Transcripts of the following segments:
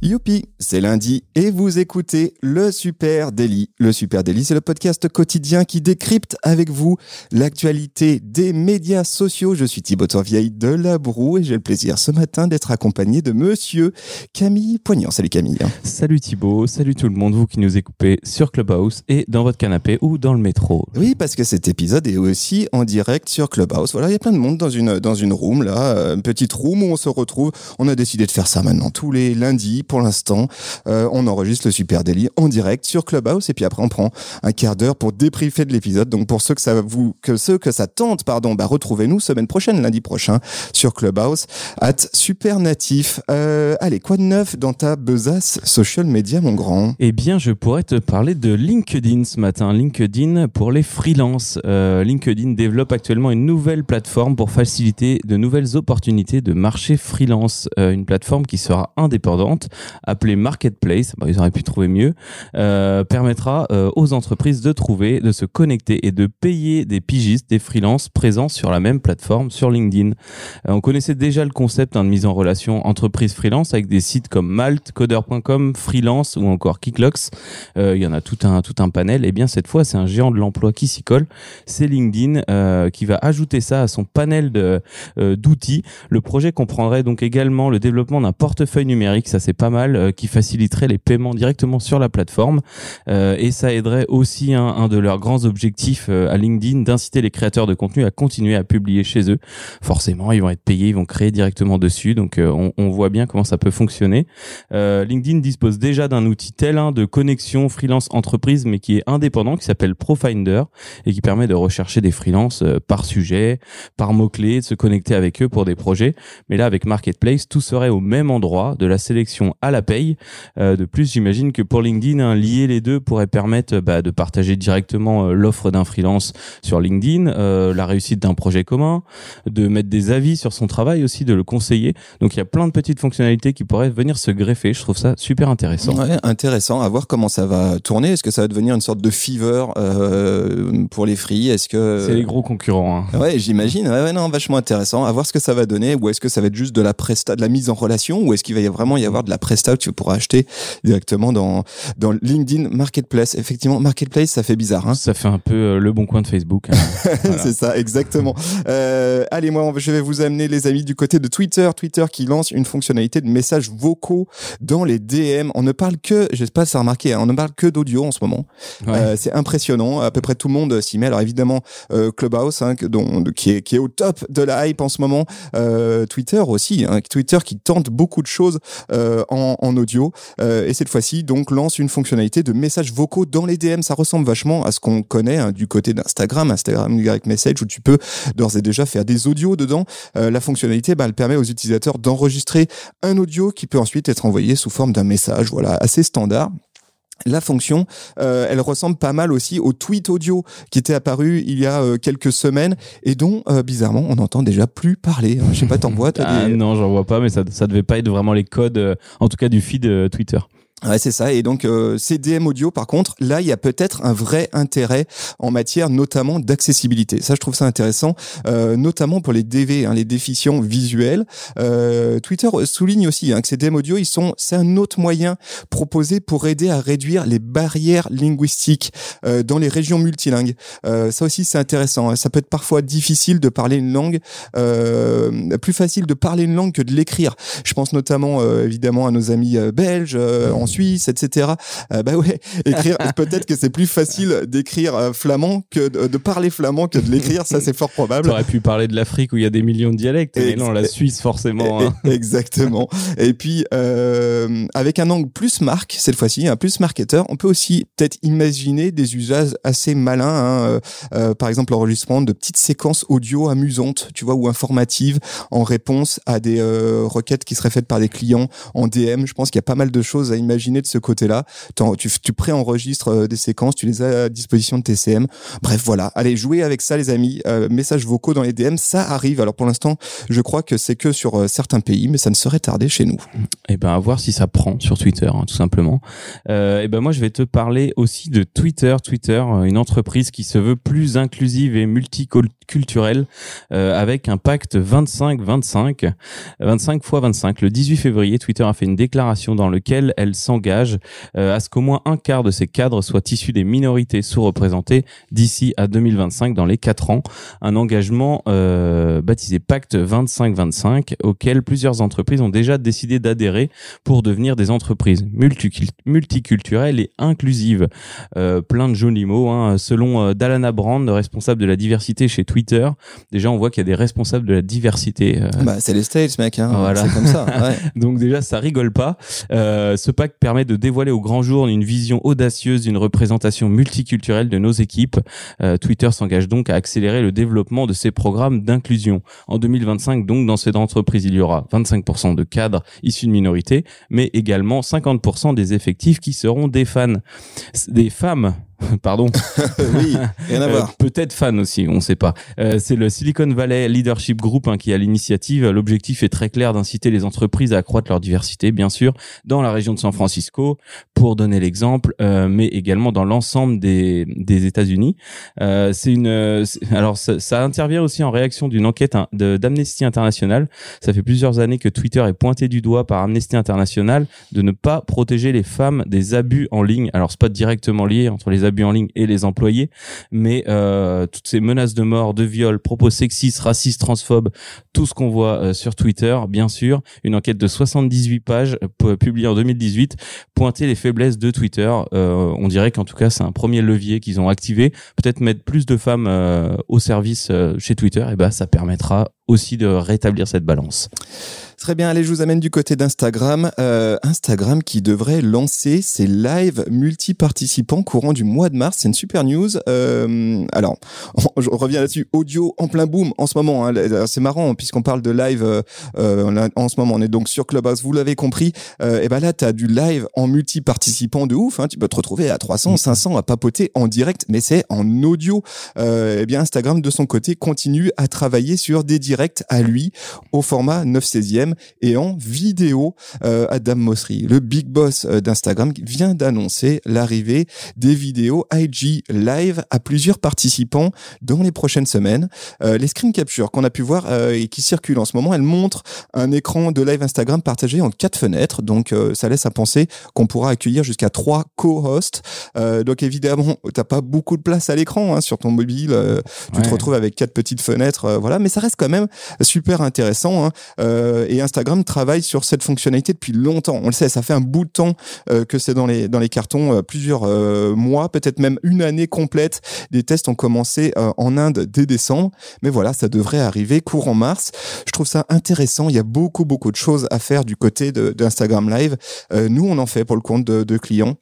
Youpi, c'est lundi et vous écoutez le Super Daily. Le Super Daily, c'est le podcast quotidien qui décrypte avec vous l'actualité des médias sociaux. Je suis Thibaut Torvieille de La Broue et j'ai le plaisir ce matin d'être accompagné de monsieur Camille Poignant. Salut Camille. Salut Thibaut, salut tout le monde, vous qui nous écoutez sur Clubhouse et dans votre canapé ou dans le métro. Oui, parce que cet épisode est aussi en direct sur Clubhouse. Voilà, il y a plein de monde dans une, dans une room là, une petite room où on se retrouve. On a décidé de faire ça maintenant tous les lundis pour l'instant. Euh, on enregistre le Super Daily en direct sur Clubhouse et puis après on prend un quart d'heure pour débriefer de l'épisode. Donc pour ceux que ça vous, que ceux que ça tente, pardon, bah retrouvez-nous semaine prochaine, lundi prochain, sur Clubhouse, at Super Natif. Euh, allez, quoi de neuf dans ta besace social media, mon grand? Eh bien, je pourrais te parler de LinkedIn ce matin. LinkedIn pour les freelances. Euh, LinkedIn développe actuellement une nouvelle plateforme pour faciliter de nouvelles opportunités de marché freelance. Une plateforme qui sera indépendante appelé Marketplace, bah, ils auraient pu trouver mieux, euh, permettra euh, aux entreprises de trouver, de se connecter et de payer des pigistes, des freelances présents sur la même plateforme, sur LinkedIn. Euh, on connaissait déjà le concept hein, de mise en relation entreprise-freelance avec des sites comme Malt, Coder.com, Freelance ou encore Kicklocks. Il y en a tout un, tout un panel. Et eh bien cette fois, c'est un géant de l'emploi qui s'y colle. C'est LinkedIn qui va ajouter ça à son panel de, d'outils. Le projet comprendrait donc également le développement d'un portefeuille numérique, ça c'est pas mal euh, qui faciliterait les paiements directement sur la plateforme euh, et ça aiderait aussi un, un, de leurs grands objectifs euh, à LinkedIn d'inciter les créateurs de contenu à continuer à publier chez eux. Forcément, ils vont être payés, ils vont créer directement dessus, donc on, on, voit bien comment ça peut fonctionner. LinkedIn dispose déjà d'un outil tel un de connexion freelance entreprise, mais qui est indépendant, qui s'appelle Profinder et qui permet de rechercher des freelances par sujet, par mots clés, de se connecter avec eux pour des projets. Mais là, avec Marketplace, tout serait au même endroit, de la sélection à la paye. Euh, de plus, j'imagine que pour LinkedIn, hein, lier les deux pourrait permettre bah, de partager directement euh, l'offre d'un freelance sur LinkedIn, euh, la réussite d'un projet commun, de mettre des avis sur son travail aussi, de le conseiller. Donc il y a plein de petites fonctionnalités qui pourraient venir se greffer. Je trouve ça super intéressant. Ouais, intéressant. À voir comment ça va tourner. Est-ce que ça va devenir une sorte de fever euh, pour les free? Est-ce que c'est les gros concurrents hein. Ouais, j'imagine. Ouais, ouais, non, vachement intéressant. À voir ce que ça va donner. Ou est-ce que ça va être juste de la presta, de la mise en relation, ou est-ce qu'il va y vraiment y avoir de la presta tu pourras acheter directement dans dans LinkedIn Marketplace. Effectivement, Marketplace, ça fait bizarre. Hein ça fait un peu euh, le bon coin de Facebook. Hein. voilà. C'est ça, exactement. Euh, allez, moi, je vais vous amener les amis du côté de Twitter. Twitter qui lance une fonctionnalité de messages vocaux dans les DM. On ne parle que, je sais pas si ça remarqué, hein, on ne parle que d'audio en ce moment. Ouais. Euh, c'est impressionnant. À peu près tout le monde s'y met. Alors évidemment, euh, Clubhouse, hein, dont, qui est qui est au top de la hype en ce moment. Euh, Twitter aussi. Hein, Twitter qui tente beaucoup de choses en, en audio. Euh, et cette fois-ci, donc, lance une fonctionnalité de messages vocaux dans les DM. Ça ressemble vachement à ce qu'on connaît hein, du côté d'Instagram, Instagram Direct Message, où tu peux d'ores et déjà faire des audios dedans. Euh, la fonctionnalité, bah, elle permet aux utilisateurs d'enregistrer un audio qui peut ensuite être envoyé sous forme d'un message, voilà, assez standard. La fonction, euh, elle ressemble pas mal aussi au tweet audio qui était apparu il y a euh, quelques semaines et dont euh, bizarrement on n'entend déjà plus parler. Je sais pas, t'en vois Ah des... non, j'en vois pas, mais ça, ça devait pas être vraiment les codes, euh, en tout cas du feed euh, Twitter. Ouais, c'est ça. Et donc, euh, ces DM audio, par contre, là, il y a peut-être un vrai intérêt en matière notamment d'accessibilité. Ça, je trouve ça intéressant, euh, notamment pour les DV, hein, les déficients visuels. Euh, Twitter souligne aussi hein, que ces DM audio, ils sont, c'est un autre moyen proposé pour aider à réduire les barrières linguistiques euh, dans les régions multilingues. Euh, ça aussi, c'est intéressant. Hein. Ça peut être parfois difficile de parler une langue, euh, plus facile de parler une langue que de l'écrire. Je pense notamment, évidemment, à nos amis belges. Suisse, etc. Euh, bah ouais, écrire. peut-être que c'est plus facile d'écrire euh, flamand que de, de, parler flamand que de l'écrire. Ça, c'est fort probable. aurais pu parler de l'Afrique où il y a des millions de dialectes, mais non, la Suisse forcément. Hein. Exactement. Et puis euh, avec un angle plus marque cette fois-ci, un plus marketeur, on peut aussi peut-être imaginer des usages assez malins. Hein. Euh, par exemple, l'enregistrement de petites séquences audio amusantes, tu vois, ou informatives en réponse à des euh, requêtes qui seraient faites par des clients en DM. Je pense qu'il y a pas mal de choses à imaginer imaginer de ce côté-là. Tu, tu préenregistres euh, des séquences, tu les as à disposition de TCM. Bref, voilà. Allez, jouez avec ça, les amis. Euh, messages vocaux dans les DM, ça arrive. Alors pour l'instant, je crois que c'est que sur euh, certains pays, mais ça ne serait tardé chez nous. Et ben à voir si ça prend sur Twitter, hein, tout simplement. Et ben moi je vais te parler aussi de Twitter. Twitter, une entreprise qui se veut plus inclusive et multiculturelle, avec un pacte 25-25, 25 x 25. Le 18 février, Twitter a fait une déclaration dans laquelle elle s'engage euh, à ce qu'au moins un quart de ses cadres soient issus des minorités sous-représentées d'ici à 2025 dans les quatre ans. Un engagement euh, baptisé Pacte 25-25 auquel plusieurs entreprises ont déjà décidé d'adhérer pour devenir des entreprises multicul- multiculturelles et inclusives. Euh, plein de jolis mots. Hein. Selon Dalana Brand, responsable de la diversité chez Twitter, déjà on voit qu'il y a des responsables de la diversité. euh, Bah, c'est les States, mec. Hein. Voilà. C'est comme ça. Ouais. donc déjà, ça rigole pas. Euh, ce pacte permet de dévoiler au grand jour une vision audacieuse d'une représentation multiculturelle de nos équipes. Euh, Twitter s'engage donc à accélérer le développement de ces programmes d'inclusion. En 2025, donc, dans cette entreprise, il y aura 25% de cadres issus de minorités, mais également 50% des effectifs qui seront des fans, des femmes. Pardon. oui, rien à Euh, voir. Peut-être fan aussi, on ne sait pas. Euh, c'est le Silicon Valley Leadership Group hein, qui a l'initiative. L'objectif est très clair d'inciter les entreprises à accroître leur diversité, bien sûr, dans la région de San Francisco, pour donner l'exemple, euh, mais également dans l'ensemble des, des États-Unis. Euh, c'est une, alors ça, ça intervient aussi en réaction d'une enquête hein, de- d'Amnesty International. Ça fait plusieurs années que Twitter est pointé du doigt par Amnesty International de ne pas protéger les femmes des abus en ligne. Alors c'est pas directement lié entre les abus en ligne et les employés, mais euh, toutes ces menaces de mort, de viol, propos sexistes, racistes, transphobes, tout ce qu'on voit euh, sur Twitter, bien sûr, une enquête de 78 pages pu- publiée en 2018 pointait les faiblesses de Twitter. Euh, on dirait qu'en tout cas c'est un premier levier qu'ils ont activé. Peut-être mettre plus de femmes au service chez Twitter, et ben ça permettra aussi de rétablir cette balance. Très bien, allez, je vous amène du côté d'Instagram. Euh, Instagram qui devrait lancer ses lives multi-participants courant du mois de mars. C'est une super news. Euh, alors, je reviens là-dessus. Audio en plein boom en ce moment. hein. C'est marrant puisqu'on parle de live euh, euh, en ce moment. On est donc sur Clubhouse, vous l'avez compris. Euh, et ben là, tu as du live en multi-participants de ouf. Hein. Tu peux te retrouver à 300, 500 à papoter en direct, mais c'est en audio. Euh, eh bien, Instagram, de son côté, continue à travailler sur des directs à lui au format 9 16e et en vidéo. Euh, Adam Mosseri, le big boss euh, d'Instagram, vient d'annoncer l'arrivée des vidéos IG live à plusieurs participants dans les prochaines semaines. Euh, les screen captures qu'on a pu voir euh, et qui circulent en ce moment, elles montrent un écran de live Instagram partagé en quatre fenêtres. Donc, euh, ça laisse à penser qu'on pourra accueillir jusqu'à trois co-hosts. Euh, donc, évidemment, t'as pas beaucoup de place à l'écran hein, sur ton mobile. tu te Ouais. retrouves avec quatre petites fenêtres, voilà. Mais ça reste quand même super intéressant. Hein. Euh, et Instagram travaille sur cette fonctionnalité depuis longtemps. On le sait, ça fait un bout de temps euh, que c'est dans les dans les cartons, euh, plusieurs euh, mois, peut-être même une année complète. Les tests ont commencé euh, en Inde dès décembre, mais voilà, ça devrait arriver courant mars. Je trouve ça intéressant. Il y a beaucoup beaucoup de choses à faire du côté d'Instagram Live. Nous, on en fait pour le compte de, de clients.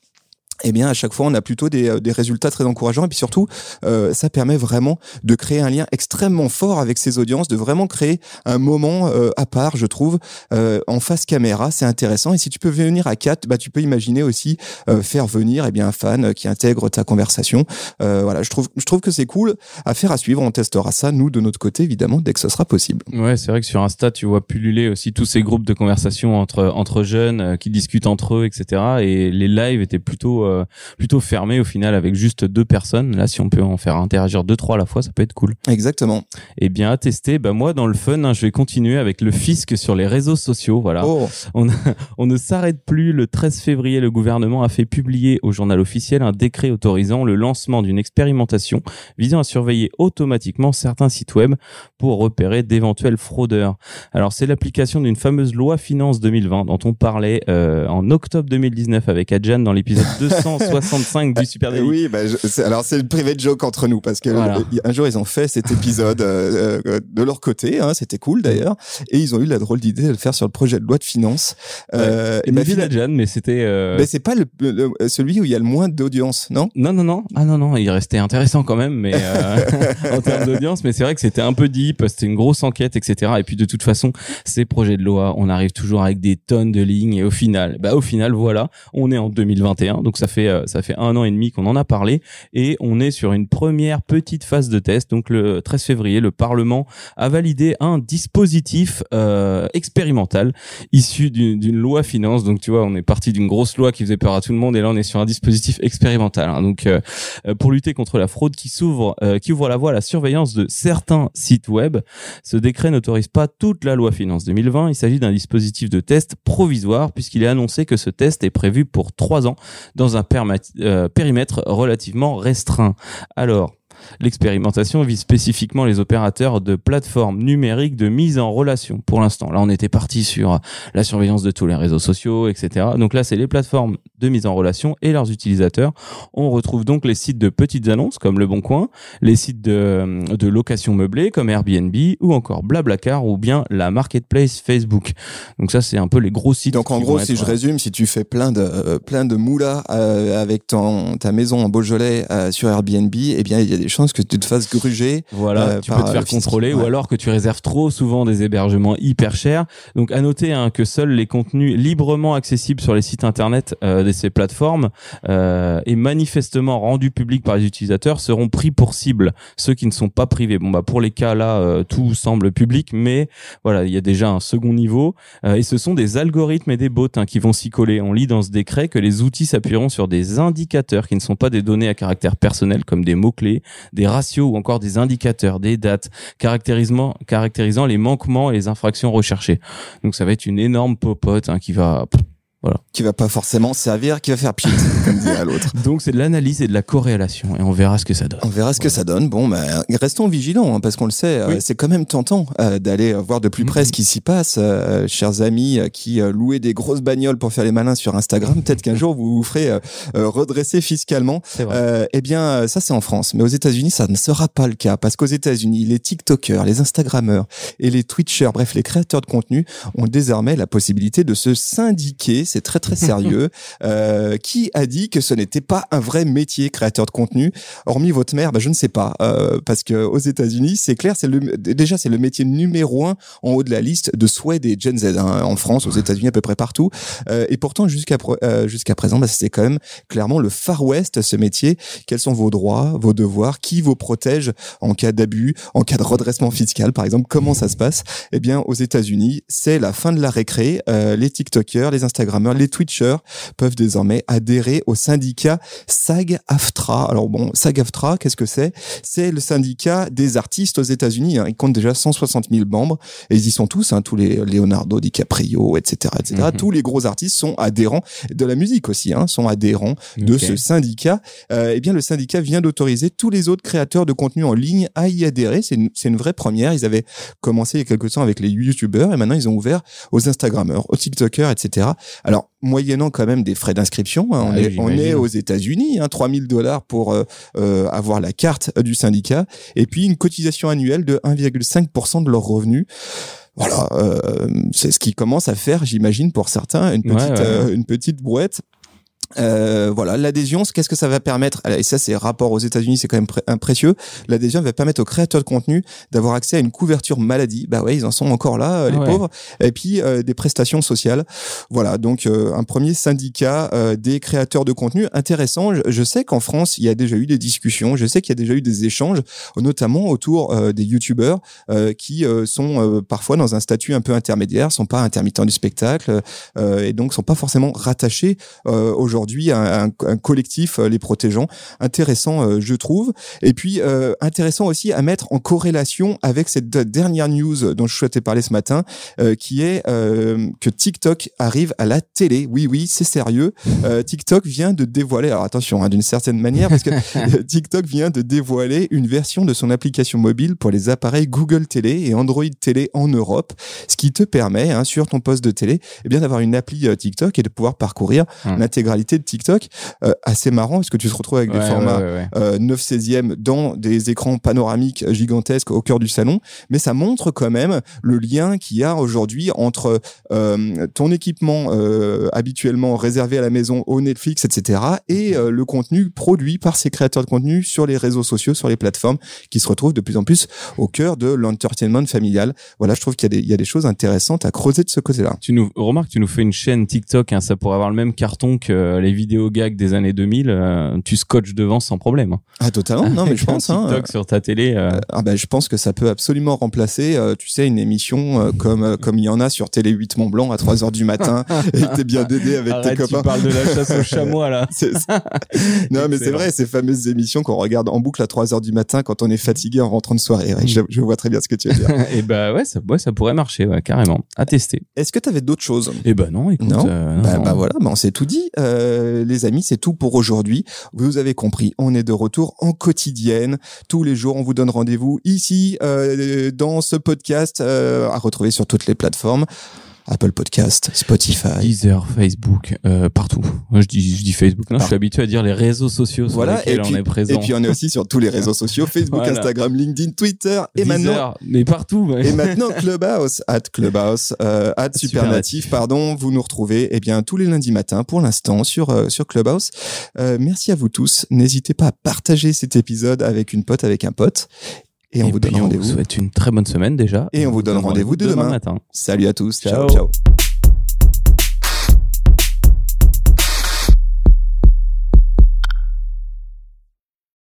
Eh bien, à chaque fois, on a plutôt des, euh, des résultats très encourageants. Et puis surtout, euh, ça permet vraiment de créer un lien extrêmement fort avec ses audiences, de vraiment créer un moment euh, à part, je trouve, euh, en face caméra. C'est intéressant. Et si tu peux venir à 4, bah, tu peux imaginer aussi euh, faire venir eh bien, un fan qui intègre ta conversation. Euh, voilà, je trouve, je trouve que c'est cool à faire à suivre. On testera ça, nous, de notre côté, évidemment, dès que ce sera possible. Ouais, c'est vrai que sur Insta, tu vois pulluler aussi tous ces groupes de conversation entre entre jeunes qui discutent entre eux, etc. Et les lives étaient plutôt euh, plutôt fermés au final avec juste deux personnes. Là, si on peut en faire interagir deux trois à la fois, ça peut être cool. Exactement. Et bien à tester, bah moi dans le fun, hein, je vais continuer avec le fisc sur les réseaux sociaux. Voilà. Oh, On, on ne s'arrête plus. Le 13 février, le gouvernement a fait publier au journal officiel un décret autorisant le lancement d'une expérimentation visant à surveiller automatiquement certains sites web pour repérer d'éventuels fraudeurs. Alors, c'est l'application d'une fameuse loi finance 2020 dont on parlait euh, en octobre 2019 avec Adjan dans l'épisode 200 265 du Super Daily. Oui, bah, je- alors c'est le privé de joke entre nous parce que Voilà. euh, un jour ils ont fait cet épisode euh, euh, de leur côté, hein, c'était cool d'ailleurs, et ils ont eu la drôle d'idée de le faire sur le projet de loi de finances. Euh, Et bah, Adjan, mais c'était. euh, mais c'est pas le, le- celui où il y a le moins d'audience, non? Non, non, non. Ah non, non, il restait intéressant quand même, mais euh, en termes d'audience. Mais c'est vrai que c'était un peu deep, c'était une grosse enquête, etc. Et puis de toute façon, ces projets de loi, on arrive toujours avec des tonnes de lignes. Et au final, bah au final, voilà, on est en 2021, donc ça fait euh, ça fait un an et demi qu'on en a parlé, et on est sur une première petite phase de test. Donc le 13 février, le Parlement a validé un dispositif euh, expérimental issu d'une d'une loi finance. Donc tu vois, on est parti d'une grosse loi qui faisait peur à tout le monde, et là on est sur un dispositif expérimental. hein. Donc euh, euh, pour lutter contre la fraude qui s'ouvre, euh, qui ouvre la voie à la surveillance de certains sites web. Ce décret n'autorise pas toute la loi finance 2020. Il s'agit d'un dispositif de test provisoire puisqu'il est annoncé que ce test est prévu pour trois ans dans un perma- euh, périmètre relativement restreint. Alors, L'expérimentation vise spécifiquement les opérateurs de plateformes numériques de mise en relation. Pour l'instant, là, on était parti sur la surveillance de tous les réseaux sociaux, etc. Donc là, c'est les plateformes de mise en relation et leurs utilisateurs. On retrouve donc les sites de petites annonces comme Le Bon Coin, les sites de, de location meublée comme Airbnb ou encore Blablacar ou bien la marketplace Facebook. Donc ça, c'est un peu les gros sites. Donc en gros, si être, je résume, si tu fais plein de euh, plein de moulas euh, avec ton ta maison en Beaujolais euh, sur Airbnb, eh bien il y a des chances que tu te fasses gruger. Voilà, euh, tu par, peux te faire contrôler ou alors que tu réserves trop souvent des hébergements hyper chers. Donc à noter hein, que seuls les contenus librement accessibles sur les sites internet euh, de ces plateformes euh, et manifestement rendus publics par les utilisateurs seront pris pour cible. Ceux qui ne sont pas privés. Bon bah pour les cas là, euh, tout semble public, mais voilà, il y a déjà un second niveau euh, et ce sont des algorithmes et des bots hein, qui vont s'y coller. On lit dans ce décret que les outils s'appuieront sur des indicateurs qui ne sont pas des données à caractère personnel comme des mots-clés, des ratios ou encore des indicateurs, des dates caractérisant, caractérisant les manquements et les infractions recherchées. Donc ça va être une énorme popote hein, qui va... qui va pas forcément servir, qui va faire pchit, comme dirait l'autre. Donc c'est de l'analyse et de la corrélation et on verra ce que ça donne. On verra ce que ça donne. Bon, ben, restons vigilants, hein, parce qu'on le sait, euh, c'est quand même tentant euh, d'aller euh, voir de plus près ce qui s'y passe. Euh, chers amis euh, qui louaient des grosses bagnoles pour faire les malins sur Instagram, peut-être qu'un jour vous vous ferez redresser fiscalement. Euh, eh bien, ça c'est en France, mais aux États-Unis, ça ne sera pas le cas, parce qu'aux États-Unis, les TikTokers, les Instagrammeurs et les Twitchers, bref, les créateurs de contenu, ont désormais la possibilité de se syndiquer. C'est très très sérieux. Euh, qui a dit que ce n'était pas un vrai métier créateur de contenu Hormis votre mère, bah, je ne sais pas, euh, parce que aux États-Unis, c'est clair, c'est le déjà c'est le métier numéro un en haut de la liste de souhaits des Gen Z hein, en France, aux États-Unis, à peu près partout. Euh, et pourtant, jusqu'à euh, jusqu'à présent, bah, c'est quand même clairement le Far West ce métier. Quels sont vos droits, vos devoirs? Qui vous protège en cas d'abus, en cas de redressement fiscal, par exemple? Comment ça se passe? Eh bien, aux États-Unis, c'est la fin de la récré. Euh, les TikTokers, les Instagrammeurs, les Twitchers peuvent désormais adhérer au syndicat SAG-AFTRA. Alors bon, SAG-AFTRA, qu'est-ce que c'est? C'est le syndicat des artistes aux États-Unis. Hein. Il compte déjà 160 000 membres et ils y sont tous, hein, tous les Leonardo DiCaprio, etc., etc. Mhm. Tous les gros artistes sont adhérents de la musique aussi, hein, sont adhérents de ce syndicat. Euh, eh bien, le syndicat vient d'autoriser tous les autres créateurs de contenu en ligne à y adhérer. C'est une, une vraie première. Ils avaient commencé il y a quelque temps avec les YouTubeurs et maintenant ils ont ouvert aux Instagrammeurs, aux TikTokers, etc. Alors, moyennant quand même des frais d'inscription, hein, on, Ah, est, on est aux États-Unis, hein, 3000 dollars pour euh, euh, avoir la carte du syndicat et puis une cotisation annuelle de 1,5% de leurs revenus. Voilà, euh, c'est ce qui commence à faire, j'imagine, pour certains, une Ouais, petite, ouais. euh, une petite brouette. Euh, voilà, l'adhésion, qu'est-ce que ça va permettre? Et ça, c'est rapport aux États-Unis, c'est quand même pré- précieux. L'adhésion va permettre aux créateurs de contenu d'avoir accès à une couverture maladie. Bah ouais, ils en sont encore là, euh, les ouais. pauvres. Et puis euh, des prestations sociales. Voilà, donc euh, un premier syndicat euh, des créateurs de contenu intéressant. Je, je sais qu'en France, il y a déjà eu des discussions. Je sais qu'il y a déjà eu des échanges, notamment autour euh, des youtubeurs euh, qui euh, sont euh, parfois dans un statut un peu intermédiaire, sont pas intermittents du spectacle euh, et donc sont pas forcément rattachés euh, aujourd'hui un, un collectif euh, les protégeant. Intéressant, euh, je trouve. Et puis euh, intéressant aussi à mettre en corrélation avec cette de- dernière news dont je souhaitais parler ce matin, qui est que TikTok arrive à la télé. Oui, oui, c'est sérieux. TikTok vient de dévoiler, alors attention, hein, d'une certaine manière, parce que TikTok vient de dévoiler une version de son application mobile pour les appareils Google Télé et Android Télé en Europe, ce qui te permet, hein, sur ton poste de télé, eh bien d'avoir une appli TikTok et de pouvoir parcourir Hum. l'intégralité de TikTok euh, assez marrant parce que tu te retrouves avec des Ouais, formats ouais, euh, 9 16e dans des écrans panoramiques gigantesques au cœur du salon, mais ça montre quand même le lien qu'il y a aujourd'hui entre euh, ton équipement euh, habituellement réservé à la maison au Netflix, etc., et euh, le contenu produit par ces créateurs de contenu sur les réseaux sociaux, sur les plateformes, qui se retrouvent de plus en plus au cœur de l'entertainment familial. Voilà, je trouve qu'il y, a des- il y a des choses intéressantes à creuser de ce côté-là. Tu nous remarques, tu nous fais une chaîne TikTok, hein, ça pourrait avoir le même carton que les vidéos gags des années 2000. euh, tu scotches devant sans problème. hein. Ah totalement, non mais je Avec un pense. Hein, TikTok sur ta télé. euh, Ah ben, je pense que ça peut absolument remplacer, euh, tu sais, une émission euh, comme euh, comme il y en a sur Télé 8 Mont Blanc à 3 heures du matin et t'es bien dédé avec Arrête, tes copains. tu parles de la chasse au chamois là. C'est ça. non mais c'est vrai, ces fameuses émissions qu'on regarde en boucle à 3 heures du matin quand on est fatigué en rentrant de soirée. Ouais, je, je vois très bien ce que tu veux dire. Et bah ouais, ça, ouais, ça pourrait marcher, ouais, carrément. À tester. Est-ce que tu avais d'autres choses? Et bah non, écoute. Non? euh, non, bah, non. bah voilà, bah on s'est tout dit. Euh, les amis, c'est tout pour aujourd'hui. Vous avez compris, on est de retour en quotidienne. Tous les jours, on vous donne rendez-vous ici, euh, dans ce podcast, euh, à retrouver sur toutes les plateformes. Apple Podcast, Spotify. Deezer, Facebook, euh, partout. Moi, je dis, je dis Facebook. Non, je Par- suis habitué à dire les réseaux sociaux sur Voilà, lesquels et puis- on est présent. Et puis on est aussi sur tous les réseaux sociaux, Facebook, Voilà. Instagram, LinkedIn, Twitter, et Deezer, maintenant mais partout. ouais. Et maintenant, Clubhouse, at Clubhouse, euh, at Supernatif, Supernatif. pardon, vous nous retrouvez, eh bien, tous les lundis matins, pour l'instant, sur, euh, sur Clubhouse. Euh, merci à vous tous. N'hésitez pas à partager cet épisode avec une pote, avec un pote. Et on Et vous puis, donne on vous rendez-vous. souhaite une très bonne semaine déjà. Et on vous donne rendez-vous dès demain. matin. Salut à tous. ciao. Ciao. ciao.